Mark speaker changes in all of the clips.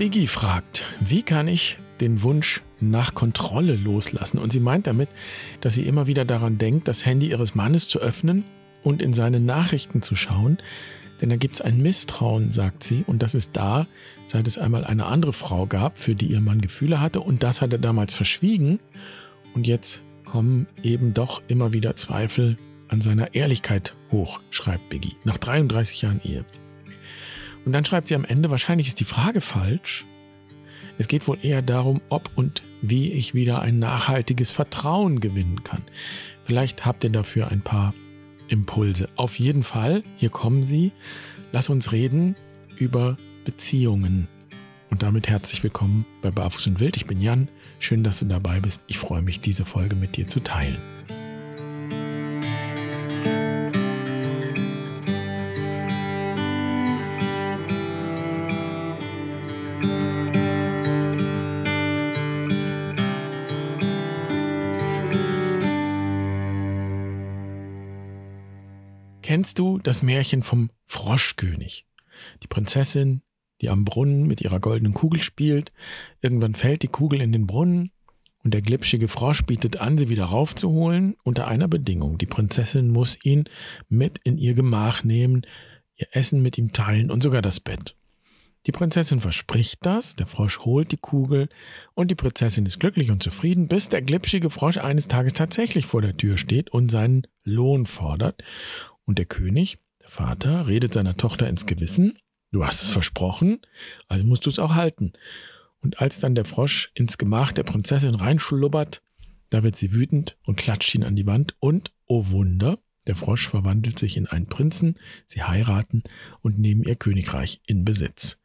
Speaker 1: Biggie fragt, wie kann ich den Wunsch nach Kontrolle loslassen? Und sie meint damit, dass sie immer wieder daran denkt, das Handy ihres Mannes zu öffnen und in seine Nachrichten zu schauen. Denn da gibt es ein Misstrauen, sagt sie, und das ist da, seit es einmal eine andere Frau gab, für die ihr Mann Gefühle hatte, und das hat er damals verschwiegen. Und jetzt kommen eben doch immer wieder Zweifel an seiner Ehrlichkeit hoch, schreibt Biggie, nach 33 Jahren Ehe. Und dann schreibt sie am Ende, wahrscheinlich ist die Frage falsch. Es geht wohl eher darum, ob und wie ich wieder ein nachhaltiges Vertrauen gewinnen kann. Vielleicht habt ihr dafür ein paar Impulse. Auf jeden Fall, hier kommen sie. Lass uns reden über Beziehungen. Und damit herzlich willkommen bei Barfuß und Wild. Ich bin Jan. Schön, dass du dabei bist. Ich freue mich, diese Folge mit dir zu teilen. Du das Märchen vom Froschkönig? Die Prinzessin, die am Brunnen mit ihrer goldenen Kugel spielt, irgendwann fällt die Kugel in den Brunnen und der glitschige Frosch bietet an, sie wieder raufzuholen, unter einer Bedingung. Die Prinzessin muss ihn mit in ihr Gemach nehmen, ihr Essen mit ihm teilen und sogar das Bett. Die Prinzessin verspricht das, der Frosch holt die Kugel und die Prinzessin ist glücklich und zufrieden, bis der glitschige Frosch eines Tages tatsächlich vor der Tür steht und seinen Lohn fordert. Und der König, der Vater, redet seiner Tochter ins Gewissen, du hast es versprochen, also musst du es auch halten. Und als dann der Frosch ins Gemach der Prinzessin reinschlubbert, da wird sie wütend und klatscht ihn an die Wand und, oh Wunder, der Frosch verwandelt sich in einen Prinzen, sie heiraten und nehmen ihr Königreich in Besitz.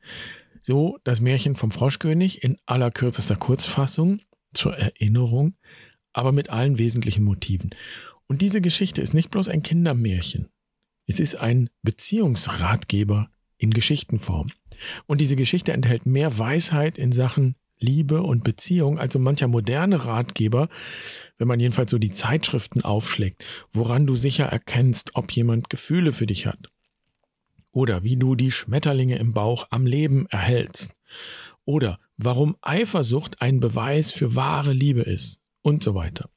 Speaker 1: So das Märchen vom Froschkönig in allerkürzester Kurzfassung zur Erinnerung, aber mit allen wesentlichen Motiven. Und diese Geschichte ist nicht bloß ein Kindermärchen. Es ist ein Beziehungsratgeber in Geschichtenform. Und diese Geschichte enthält mehr Weisheit in Sachen Liebe und Beziehung als so mancher moderne Ratgeber, wenn man jedenfalls so die Zeitschriften aufschlägt, woran du sicher erkennst, ob jemand Gefühle für dich hat. Oder wie du die Schmetterlinge im Bauch am Leben erhältst. Oder warum Eifersucht ein Beweis für wahre Liebe ist. Und so weiter.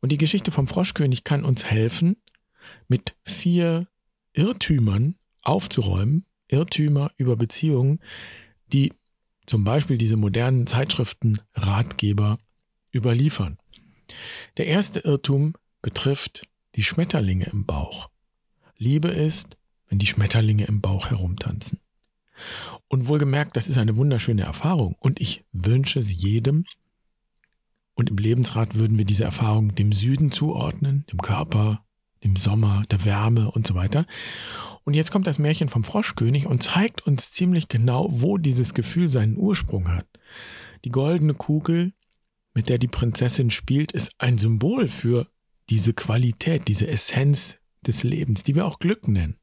Speaker 1: Und die Geschichte vom Froschkönig kann uns helfen, mit vier Irrtümern aufzuräumen, Irrtümer über Beziehungen, die zum Beispiel diese modernen Zeitschriften Ratgeber überliefern. Der erste Irrtum betrifft die Schmetterlinge im Bauch. Liebe ist, wenn die Schmetterlinge im Bauch herumtanzen. Und wohlgemerkt, das ist eine wunderschöne Erfahrung und ich wünsche sie jedem. Und im Lebensrat würden wir diese Erfahrung dem Süden zuordnen, dem Körper, dem Sommer, der Wärme und so weiter. Und jetzt kommt das Märchen vom Froschkönig und zeigt uns ziemlich genau, wo dieses Gefühl seinen Ursprung hat. Die goldene Kugel, mit der die Prinzessin spielt, ist ein Symbol für diese Qualität, diese Essenz des Lebens, die wir auch Glück nennen.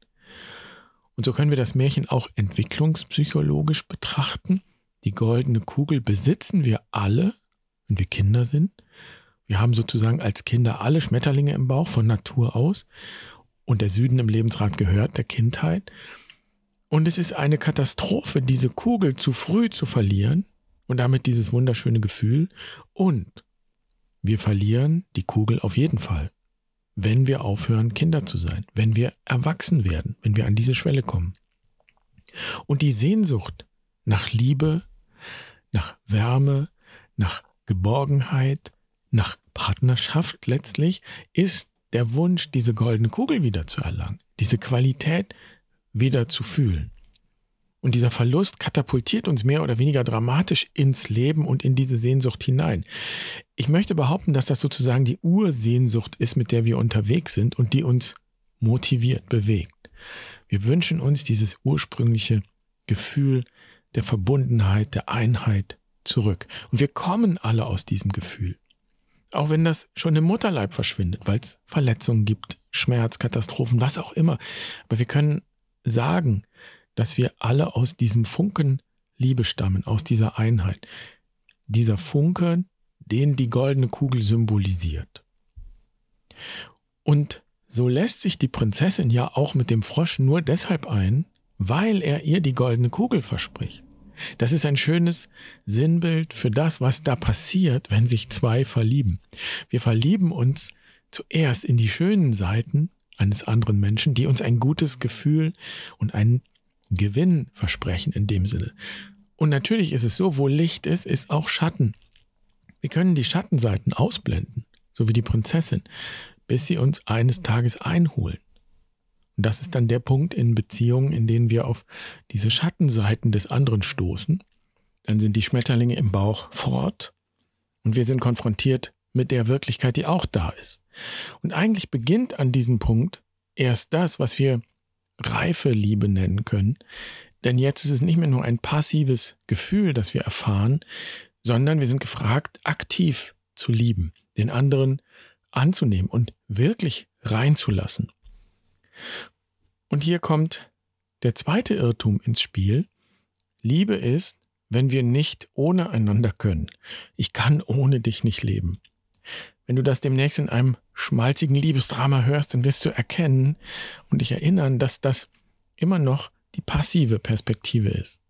Speaker 1: Und so können wir das Märchen auch entwicklungspsychologisch betrachten. Die goldene Kugel besitzen wir alle, wenn wir Kinder sind. Wir haben sozusagen als Kinder alle Schmetterlinge im Bauch von Natur aus. Und der Süden im Lebensrat gehört der Kindheit. Und es ist eine Katastrophe, diese Kugel zu früh zu verlieren und damit dieses wunderschöne Gefühl. Und wir verlieren die Kugel auf jeden Fall, wenn wir aufhören, Kinder zu sein, wenn wir erwachsen werden, wenn wir an diese Schwelle kommen. Und die Sehnsucht nach Liebe, nach Wärme, nach Geborgenheit, nach Partnerschaft letztlich ist der Wunsch, diese goldene Kugel wieder zu erlangen, diese Qualität wieder zu fühlen. Und dieser Verlust katapultiert uns mehr oder weniger dramatisch ins Leben und in diese Sehnsucht hinein. Ich möchte behaupten, dass das sozusagen die Ursehnsucht ist, mit der wir unterwegs sind und die uns motiviert, bewegt. Wir wünschen uns dieses ursprüngliche Gefühl der Verbundenheit, der Einheit zurück. Und wir kommen alle aus diesem Gefühl. Auch wenn das schon im Mutterleib verschwindet, weil es Verletzungen gibt, Schmerz, Katastrophen, was auch immer. Aber wir können sagen, dass wir alle aus diesem Funken Liebe stammen, aus dieser Einheit. Dieser Funke, den die goldene Kugel symbolisiert. Und so lässt sich die Prinzessin ja auch mit dem Frosch nur deshalb ein, weil er ihr die goldene Kugel verspricht. Das ist ein schönes Sinnbild für das, was da passiert, wenn sich zwei verlieben. Wir verlieben uns zuerst in die schönen Seiten eines anderen Menschen, die uns ein gutes Gefühl und einen Gewinn versprechen in dem Sinne. Und natürlich ist es so, wo Licht ist, ist auch Schatten. Wir können die Schattenseiten ausblenden, so wie die Prinzessin, bis sie uns eines Tages einholen. Und das ist dann der Punkt in Beziehungen, in denen wir auf diese Schattenseiten des anderen stoßen. Dann sind die Schmetterlinge im Bauch fort und wir sind konfrontiert mit der Wirklichkeit, die auch da ist. Und eigentlich beginnt an diesem Punkt erst das, was wir reife Liebe nennen können. Denn jetzt ist es nicht mehr nur ein passives Gefühl, das wir erfahren, sondern wir sind gefragt, aktiv zu lieben, den anderen anzunehmen und wirklich reinzulassen. Und hier kommt der zweite Irrtum ins Spiel. Liebe ist, wenn wir nicht ohne einander können. Ich kann ohne dich nicht leben. Wenn du das demnächst in einem schmalzigen Liebesdrama hörst, dann wirst du erkennen und dich erinnern, dass das immer noch die passive Perspektive ist.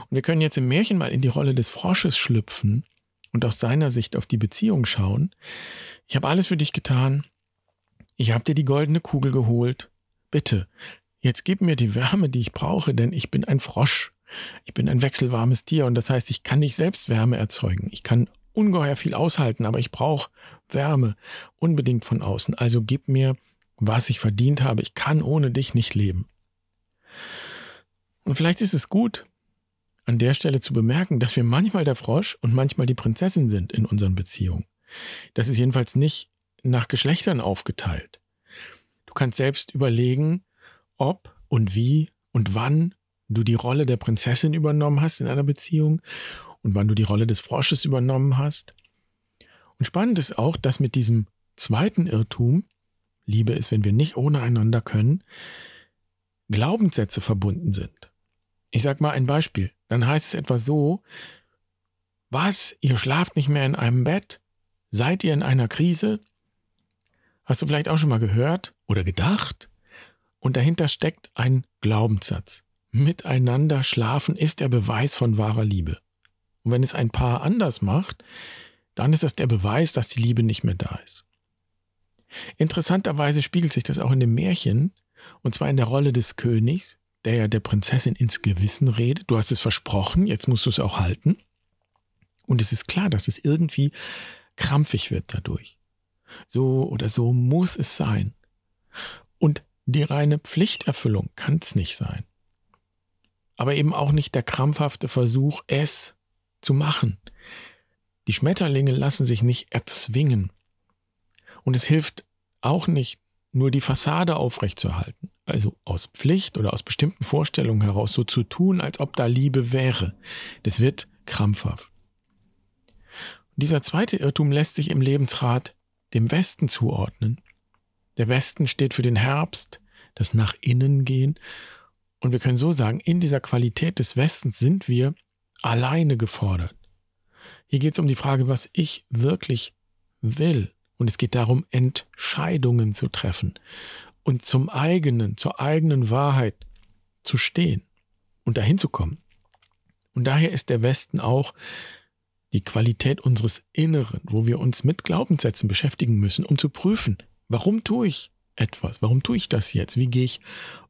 Speaker 1: Und wir können jetzt im Märchen mal in die Rolle des Frosches schlüpfen und aus seiner Sicht auf die Beziehung schauen. Ich habe alles für dich getan. Ich habe dir die goldene Kugel geholt. Bitte, jetzt gib mir die Wärme, die ich brauche, denn ich bin ein Frosch. Ich bin ein wechselwarmes Tier und das heißt, ich kann nicht selbst Wärme erzeugen. Ich kann ungeheuer viel aushalten, aber ich brauche Wärme unbedingt von außen. Also gib mir, was ich verdient habe. Ich kann ohne dich nicht leben. Und vielleicht ist es gut, an der Stelle zu bemerken, dass wir manchmal der Frosch und manchmal die Prinzessin sind in unseren Beziehungen. Das ist jedenfalls nicht nach Geschlechtern aufgeteilt. Du kannst selbst überlegen, ob und wie und wann du die Rolle der Prinzessin übernommen hast in einer Beziehung und wann du die Rolle des Frosches übernommen hast. Und spannend ist auch, dass mit diesem zweiten Irrtum, Liebe ist, wenn wir nicht ohne einander können, Glaubenssätze verbunden sind. Ich sag mal ein Beispiel. Dann heißt es etwa so, was, ihr schlaft nicht mehr in einem Bett? Seid ihr in einer Krise? Hast du vielleicht auch schon mal gehört oder gedacht? Und dahinter steckt ein Glaubenssatz. Miteinander schlafen ist der Beweis von wahrer Liebe. Und wenn es ein Paar anders macht, dann ist das der Beweis, dass die Liebe nicht mehr da ist. Interessanterweise spiegelt sich das auch in dem Märchen, und zwar in der Rolle des Königs, der ja der Prinzessin ins Gewissen redet. Du hast es versprochen, jetzt musst du es auch halten. Und es ist klar, dass es irgendwie krampfig wird dadurch. So oder so muss es sein. Und die reine Pflichterfüllung kann es nicht sein. Aber eben auch nicht der krampfhafte Versuch, es zu machen. Die Schmetterlinge lassen sich nicht erzwingen. Und es hilft auch nicht, nur die Fassade aufrechtzuerhalten. Also aus Pflicht oder aus bestimmten Vorstellungen heraus so zu tun, als ob da Liebe wäre. Das wird krampfhaft. Und dieser zweite Irrtum lässt sich im Lebensrat dem Westen zuordnen. Der Westen steht für den Herbst, das nach innen gehen. Und wir können so sagen, in dieser Qualität des Westens sind wir alleine gefordert. Hier geht es um die Frage, was ich wirklich will. Und es geht darum, Entscheidungen zu treffen und zum eigenen, zur eigenen Wahrheit zu stehen und dahin zu kommen. Und daher ist der Westen auch die Qualität unseres Inneren, wo wir uns mit Glaubenssätzen beschäftigen müssen, um zu prüfen, warum tue ich etwas? Warum tue ich das jetzt? Wie gehe ich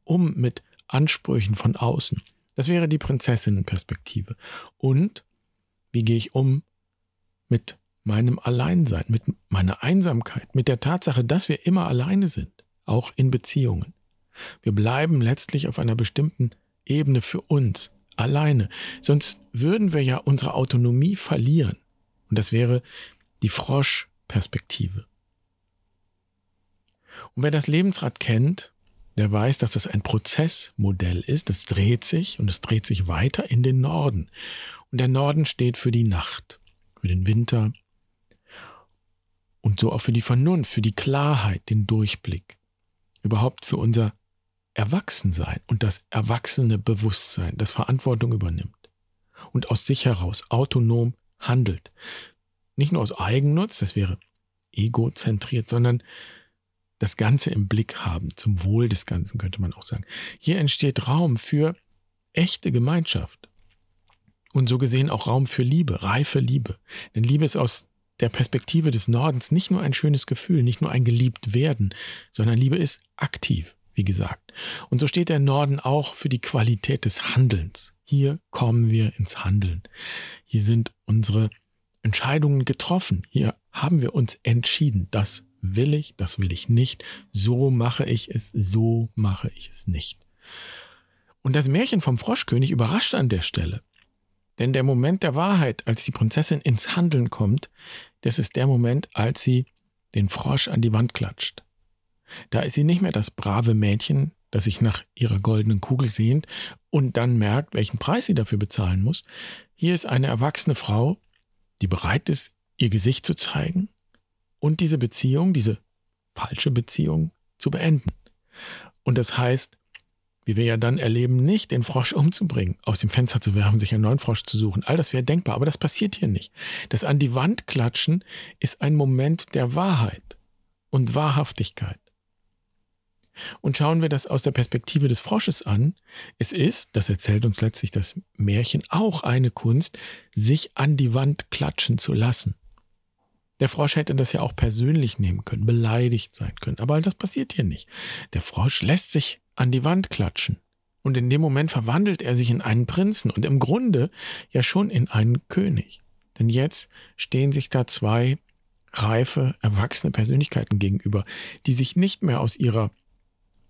Speaker 1: um mit Ansprüchen von außen? Das wäre die Prinzessinnenperspektive. Und wie gehe ich um mit meinem Alleinsein, mit meiner Einsamkeit, mit der Tatsache, dass wir immer alleine sind, auch in Beziehungen. Wir bleiben letztlich auf einer bestimmten Ebene für uns alleine. Sonst würden wir ja unsere Autonomie verlieren. Und das wäre die Froschperspektive. Und wer das Lebensrad kennt, der weiß, dass das ein Prozessmodell ist. Das dreht sich und es dreht sich weiter in den Norden. Und der Norden steht für die Nacht, für den Winter und so auch für die Vernunft, für die Klarheit, den Durchblick. Überhaupt für unser Erwachsensein und das erwachsene Bewusstsein, das Verantwortung übernimmt und aus sich heraus autonom handelt. Nicht nur aus Eigennutz, das wäre egozentriert, sondern das Ganze im Blick haben, zum Wohl des Ganzen könnte man auch sagen. Hier entsteht Raum für echte Gemeinschaft. Und so gesehen auch Raum für Liebe, reife Liebe. Denn Liebe ist aus der Perspektive des Nordens nicht nur ein schönes Gefühl, nicht nur ein geliebt werden, sondern Liebe ist aktiv, wie gesagt. Und so steht der Norden auch für die Qualität des Handelns. Hier kommen wir ins Handeln. Hier sind unsere Entscheidungen getroffen. Hier haben wir uns entschieden. Das will ich, das will ich nicht. So mache ich es, so mache ich es nicht. Und das Märchen vom Froschkönig überrascht an der Stelle. Denn der Moment der Wahrheit, als die Prinzessin ins Handeln kommt, das ist der Moment, als sie den Frosch an die Wand klatscht. Da ist sie nicht mehr das brave Mädchen, das sich nach ihrer goldenen Kugel sehnt und dann merkt, welchen Preis sie dafür bezahlen muss. Hier ist eine erwachsene Frau, die bereit ist, ihr Gesicht zu zeigen und diese Beziehung, diese falsche Beziehung zu beenden. Und das heißt, wie wir ja dann erleben, nicht den Frosch umzubringen, aus dem Fenster zu werfen, sich einen neuen Frosch zu suchen. All das wäre denkbar, aber das passiert hier nicht. Das an die Wand klatschen ist ein Moment der Wahrheit und Wahrhaftigkeit. Und schauen wir das aus der Perspektive des Frosches an, es ist, das erzählt uns letztlich das Märchen, auch eine Kunst, sich an die Wand klatschen zu lassen. Der Frosch hätte das ja auch persönlich nehmen können, beleidigt sein können, aber das passiert hier nicht. Der Frosch lässt sich an die Wand klatschen. Und in dem Moment verwandelt er sich in einen Prinzen und im Grunde ja schon in einen König. Denn jetzt stehen sich da zwei reife, erwachsene Persönlichkeiten gegenüber, die sich nicht mehr aus ihrer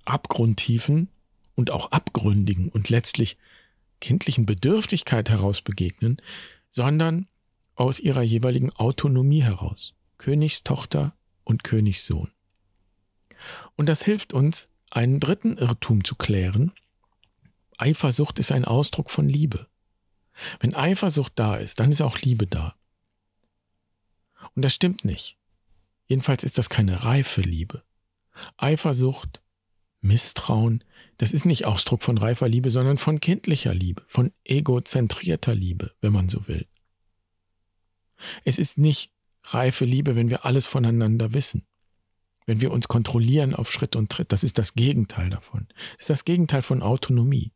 Speaker 1: abgrundtiefen und auch abgründigen und letztlich kindlichen Bedürftigkeit heraus begegnen, sondern aus ihrer jeweiligen Autonomie heraus. Königstochter und Königssohn. Und das hilft uns, einen dritten Irrtum zu klären. Eifersucht ist ein Ausdruck von Liebe. Wenn Eifersucht da ist, dann ist auch Liebe da. Und das stimmt nicht. Jedenfalls ist das keine reife Liebe. Eifersucht, Misstrauen, das ist nicht Ausdruck von reifer Liebe, sondern von kindlicher Liebe, von egozentrierter Liebe, wenn man so will. Es ist nicht reife Liebe, wenn wir alles voneinander wissen. Wenn wir uns kontrollieren auf Schritt und Tritt, das ist das Gegenteil davon. Das ist das Gegenteil von Autonomie.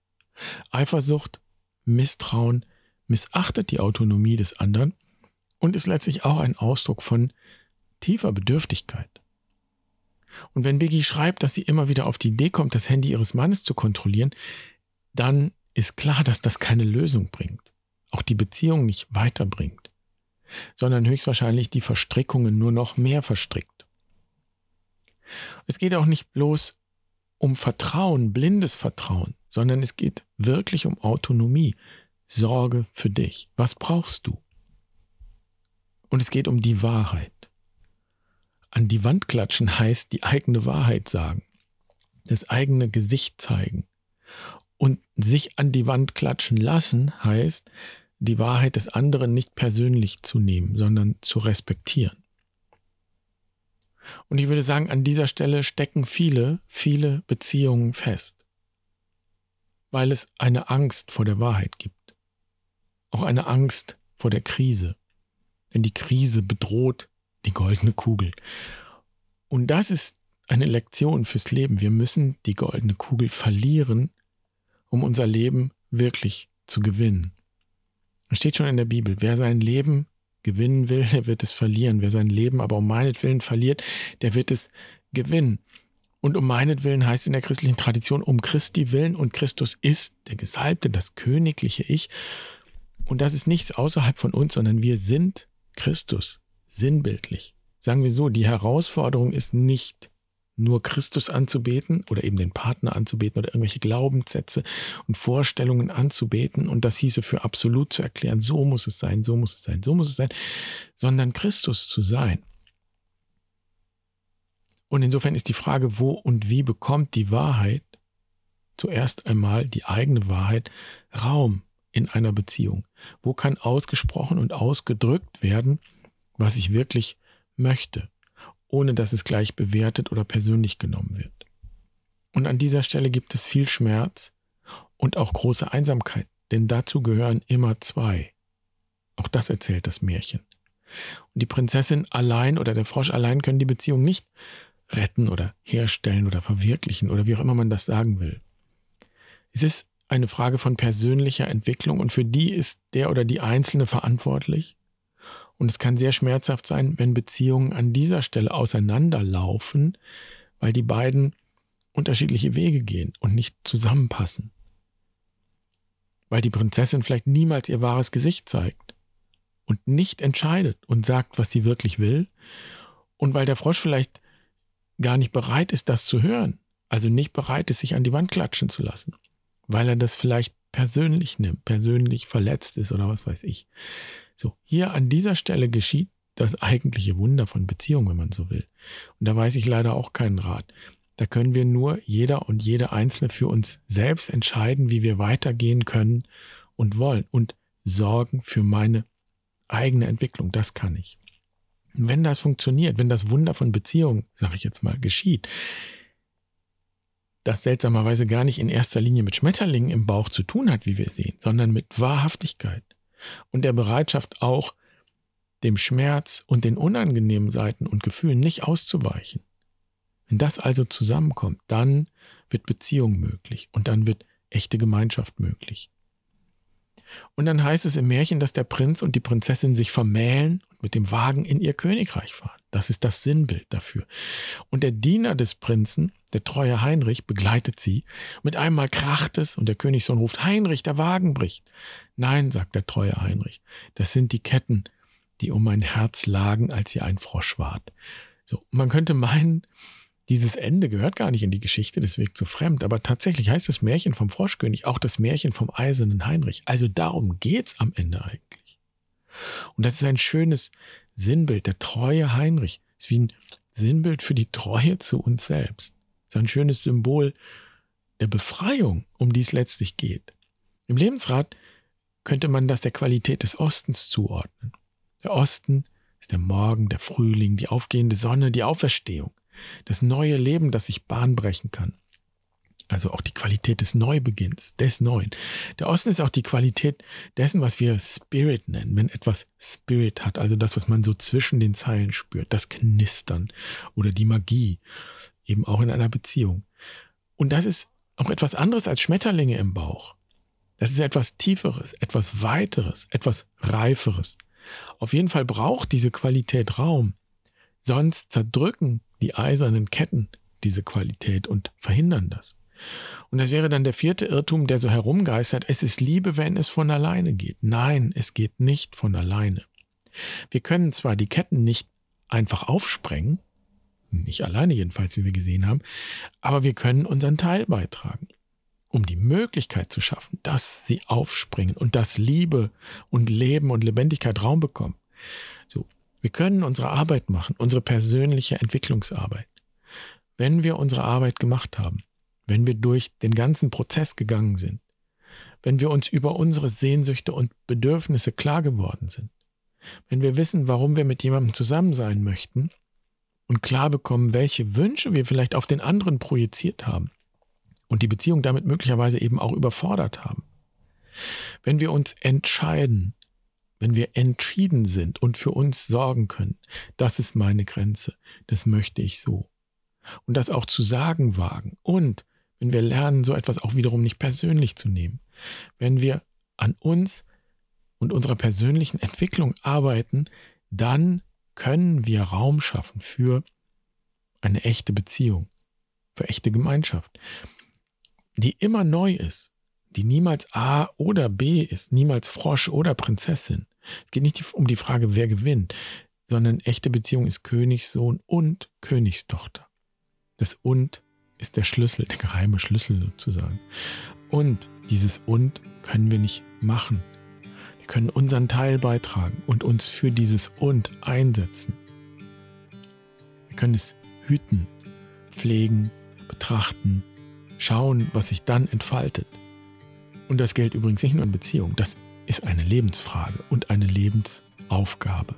Speaker 1: Eifersucht, Misstrauen missachtet die Autonomie des anderen und ist letztlich auch ein Ausdruck von tiefer Bedürftigkeit. Und wenn Biggie schreibt, dass sie immer wieder auf die Idee kommt, das Handy ihres Mannes zu kontrollieren, dann ist klar, dass das keine Lösung bringt, auch die Beziehung nicht weiterbringt, sondern höchstwahrscheinlich die Verstrickungen nur noch mehr verstrickt. Es geht auch nicht bloß um Vertrauen, blindes Vertrauen, sondern es geht wirklich um Autonomie. Sorge für dich. Was brauchst du? Und es geht um die Wahrheit. An die Wand klatschen heißt die eigene Wahrheit sagen, das eigene Gesicht zeigen. Und sich an die Wand klatschen lassen heißt, die Wahrheit des anderen nicht persönlich zu nehmen, sondern zu respektieren. Und ich würde sagen, an dieser Stelle stecken viele, viele Beziehungen fest, weil es eine Angst vor der Wahrheit gibt. Auch eine Angst vor der Krise. Denn die Krise bedroht die goldene Kugel. Und das ist eine Lektion fürs Leben. Wir müssen die goldene Kugel verlieren, um unser Leben wirklich zu gewinnen. Es steht schon in der Bibel, wer sein Leben gewinnen will, der wird es verlieren. Wer sein Leben aber um meinetwillen verliert, der wird es gewinnen. Und um meinetwillen heißt in der christlichen Tradition um Christi willen und Christus ist der Gesalbte, das königliche Ich. Und das ist nichts außerhalb von uns, sondern wir sind Christus, sinnbildlich. Sagen wir so, die Herausforderung ist nicht nur Christus anzubeten oder eben den Partner anzubeten oder irgendwelche Glaubenssätze und Vorstellungen anzubeten und das hieße für absolut zu erklären, so muss es sein, so muss es sein, so muss es sein, sondern Christus zu sein. Und insofern ist die Frage, wo und wie bekommt die Wahrheit zuerst einmal die eigene Wahrheit Raum in einer Beziehung? Wo kann ausgesprochen und ausgedrückt werden, was ich wirklich möchte? ohne dass es gleich bewertet oder persönlich genommen wird. Und an dieser Stelle gibt es viel Schmerz und auch große Einsamkeit, denn dazu gehören immer zwei. Auch das erzählt das Märchen. Und die Prinzessin allein oder der Frosch allein können die Beziehung nicht retten oder herstellen oder verwirklichen oder wie auch immer man das sagen will. Es ist eine Frage von persönlicher Entwicklung und für die ist der oder die Einzelne verantwortlich. Und es kann sehr schmerzhaft sein, wenn Beziehungen an dieser Stelle auseinanderlaufen, weil die beiden unterschiedliche Wege gehen und nicht zusammenpassen. Weil die Prinzessin vielleicht niemals ihr wahres Gesicht zeigt und nicht entscheidet und sagt, was sie wirklich will. Und weil der Frosch vielleicht gar nicht bereit ist, das zu hören, also nicht bereit ist, sich an die Wand klatschen zu lassen, weil er das vielleicht persönlich nimmt, persönlich verletzt ist oder was weiß ich. So, hier an dieser Stelle geschieht das eigentliche Wunder von Beziehung, wenn man so will. Und da weiß ich leider auch keinen Rat. Da können wir nur jeder und jede Einzelne für uns selbst entscheiden, wie wir weitergehen können und wollen und sorgen für meine eigene Entwicklung. Das kann ich. wenn das funktioniert, wenn das Wunder von Beziehung, sage ich jetzt mal, geschieht, das seltsamerweise gar nicht in erster Linie mit Schmetterlingen im Bauch zu tun hat, wie wir sehen, sondern mit Wahrhaftigkeit und der Bereitschaft auch, dem Schmerz und den unangenehmen Seiten und Gefühlen nicht auszuweichen. Wenn das also zusammenkommt, dann wird Beziehung möglich und dann wird echte Gemeinschaft möglich. Und dann heißt es im Märchen, dass der Prinz und die Prinzessin sich vermählen und mit dem Wagen in ihr Königreich fahren. Das ist das Sinnbild dafür. Und der Diener des Prinzen, der treue Heinrich, begleitet sie. Mit einmal kracht es und der Königssohn ruft, Heinrich, der Wagen bricht. Nein, sagt der treue Heinrich, das sind die Ketten, die um mein Herz lagen, als ihr ein Frosch wart. So, man könnte meinen, dieses Ende gehört gar nicht in die Geschichte, deswegen zu fremd, aber tatsächlich heißt das Märchen vom Froschkönig auch das Märchen vom eisernen Heinrich. Also darum geht's am Ende eigentlich. Und das ist ein schönes Sinnbild, der treue Heinrich. Ist wie ein Sinnbild für die Treue zu uns selbst. Ist ein schönes Symbol der Befreiung, um die es letztlich geht. Im Lebensrat könnte man das der Qualität des Ostens zuordnen. Der Osten ist der Morgen, der Frühling, die aufgehende Sonne, die Auferstehung, das neue Leben, das sich Bahn brechen kann. Also auch die Qualität des Neubeginns, des Neuen. Der Osten ist auch die Qualität dessen, was wir Spirit nennen, wenn etwas Spirit hat, also das, was man so zwischen den Zeilen spürt, das Knistern oder die Magie, eben auch in einer Beziehung. Und das ist auch etwas anderes als Schmetterlinge im Bauch. Das ist etwas Tieferes, etwas Weiteres, etwas Reiferes. Auf jeden Fall braucht diese Qualität Raum. Sonst zerdrücken die eisernen Ketten diese Qualität und verhindern das. Und das wäre dann der vierte Irrtum, der so herumgeistert. Es ist Liebe, wenn es von alleine geht. Nein, es geht nicht von alleine. Wir können zwar die Ketten nicht einfach aufsprengen, nicht alleine jedenfalls, wie wir gesehen haben, aber wir können unseren Teil beitragen um die Möglichkeit zu schaffen, dass sie aufspringen und dass Liebe und Leben und Lebendigkeit Raum bekommen. So, wir können unsere Arbeit machen, unsere persönliche Entwicklungsarbeit. Wenn wir unsere Arbeit gemacht haben, wenn wir durch den ganzen Prozess gegangen sind, wenn wir uns über unsere Sehnsüchte und Bedürfnisse klar geworden sind, wenn wir wissen, warum wir mit jemandem zusammen sein möchten und klar bekommen, welche Wünsche wir vielleicht auf den anderen projiziert haben, und die Beziehung damit möglicherweise eben auch überfordert haben. Wenn wir uns entscheiden, wenn wir entschieden sind und für uns sorgen können, das ist meine Grenze, das möchte ich so. Und das auch zu sagen wagen. Und wenn wir lernen, so etwas auch wiederum nicht persönlich zu nehmen, wenn wir an uns und unserer persönlichen Entwicklung arbeiten, dann können wir Raum schaffen für eine echte Beziehung, für echte Gemeinschaft die immer neu ist, die niemals A oder B ist, niemals Frosch oder Prinzessin. Es geht nicht um die Frage, wer gewinnt, sondern echte Beziehung ist Königssohn und Königstochter. Das und ist der Schlüssel, der geheime Schlüssel sozusagen. Und dieses und können wir nicht machen. Wir können unseren Teil beitragen und uns für dieses und einsetzen. Wir können es hüten, pflegen, betrachten, schauen, was sich dann entfaltet. Und das gilt übrigens nicht nur in Beziehungen, das ist eine Lebensfrage und eine Lebensaufgabe.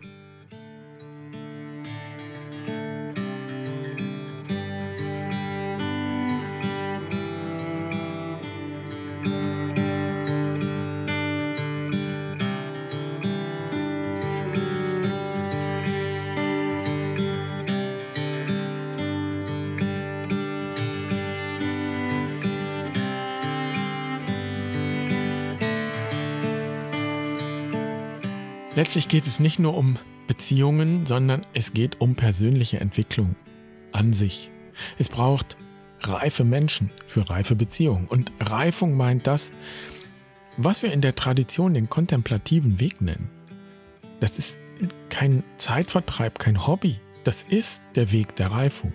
Speaker 1: Letztlich geht es nicht nur um Beziehungen, sondern es geht um persönliche Entwicklung an sich. Es braucht reife Menschen für reife Beziehungen. Und Reifung meint das, was wir in der Tradition den kontemplativen Weg nennen. Das ist kein Zeitvertreib, kein Hobby. Das ist der Weg der Reifung.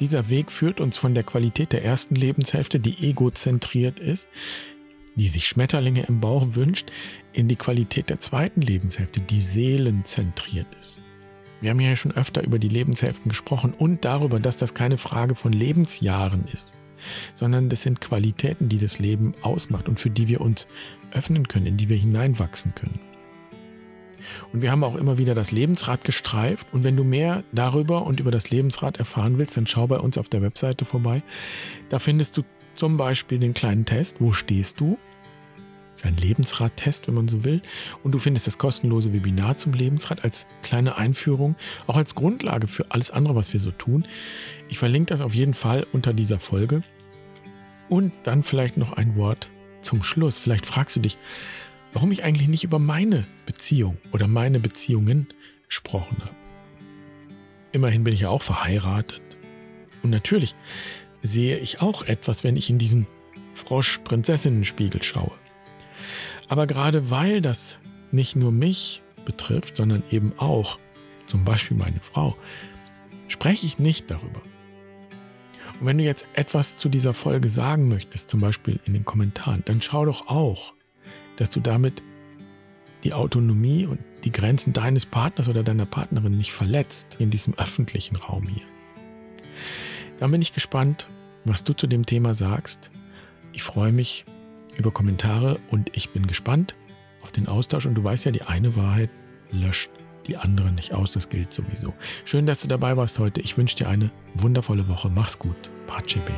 Speaker 1: Dieser Weg führt uns von der Qualität der ersten Lebenshälfte, die egozentriert ist, die sich Schmetterlinge im Bauch wünscht, in die Qualität der zweiten Lebenshälfte, die seelenzentriert ist. Wir haben ja schon öfter über die Lebenshälften gesprochen und darüber, dass das keine Frage von Lebensjahren ist, sondern das sind Qualitäten, die das Leben ausmacht und für die wir uns öffnen können, in die wir hineinwachsen können. Und wir haben auch immer wieder das Lebensrad gestreift. Und wenn du mehr darüber und über das Lebensrad erfahren willst, dann schau bei uns auf der Webseite vorbei. Da findest du zum Beispiel den kleinen Test, wo stehst du? Das ist ein Lebensrad-Test, wenn man so will. Und du findest das kostenlose Webinar zum Lebensrad als kleine Einführung, auch als Grundlage für alles andere, was wir so tun. Ich verlinke das auf jeden Fall unter dieser Folge. Und dann vielleicht noch ein Wort zum Schluss. Vielleicht fragst du dich, warum ich eigentlich nicht über meine Beziehung oder meine Beziehungen gesprochen habe. Immerhin bin ich ja auch verheiratet. Und natürlich sehe ich auch etwas, wenn ich in diesen Frosch-Prinzessinnen-Spiegel schaue. Aber gerade weil das nicht nur mich betrifft, sondern eben auch zum Beispiel meine Frau, spreche ich nicht darüber. Und wenn du jetzt etwas zu dieser Folge sagen möchtest, zum Beispiel in den Kommentaren, dann schau doch auch, dass du damit die Autonomie und die Grenzen deines Partners oder deiner Partnerin nicht verletzt in diesem öffentlichen Raum hier. Dann bin ich gespannt, was du zu dem Thema sagst. Ich freue mich über Kommentare und ich bin gespannt auf den Austausch. Und du weißt ja, die eine Wahrheit löscht die andere nicht aus. Das gilt sowieso. Schön, dass du dabei warst heute. Ich wünsche dir eine wundervolle Woche. Mach's gut. Pace bene.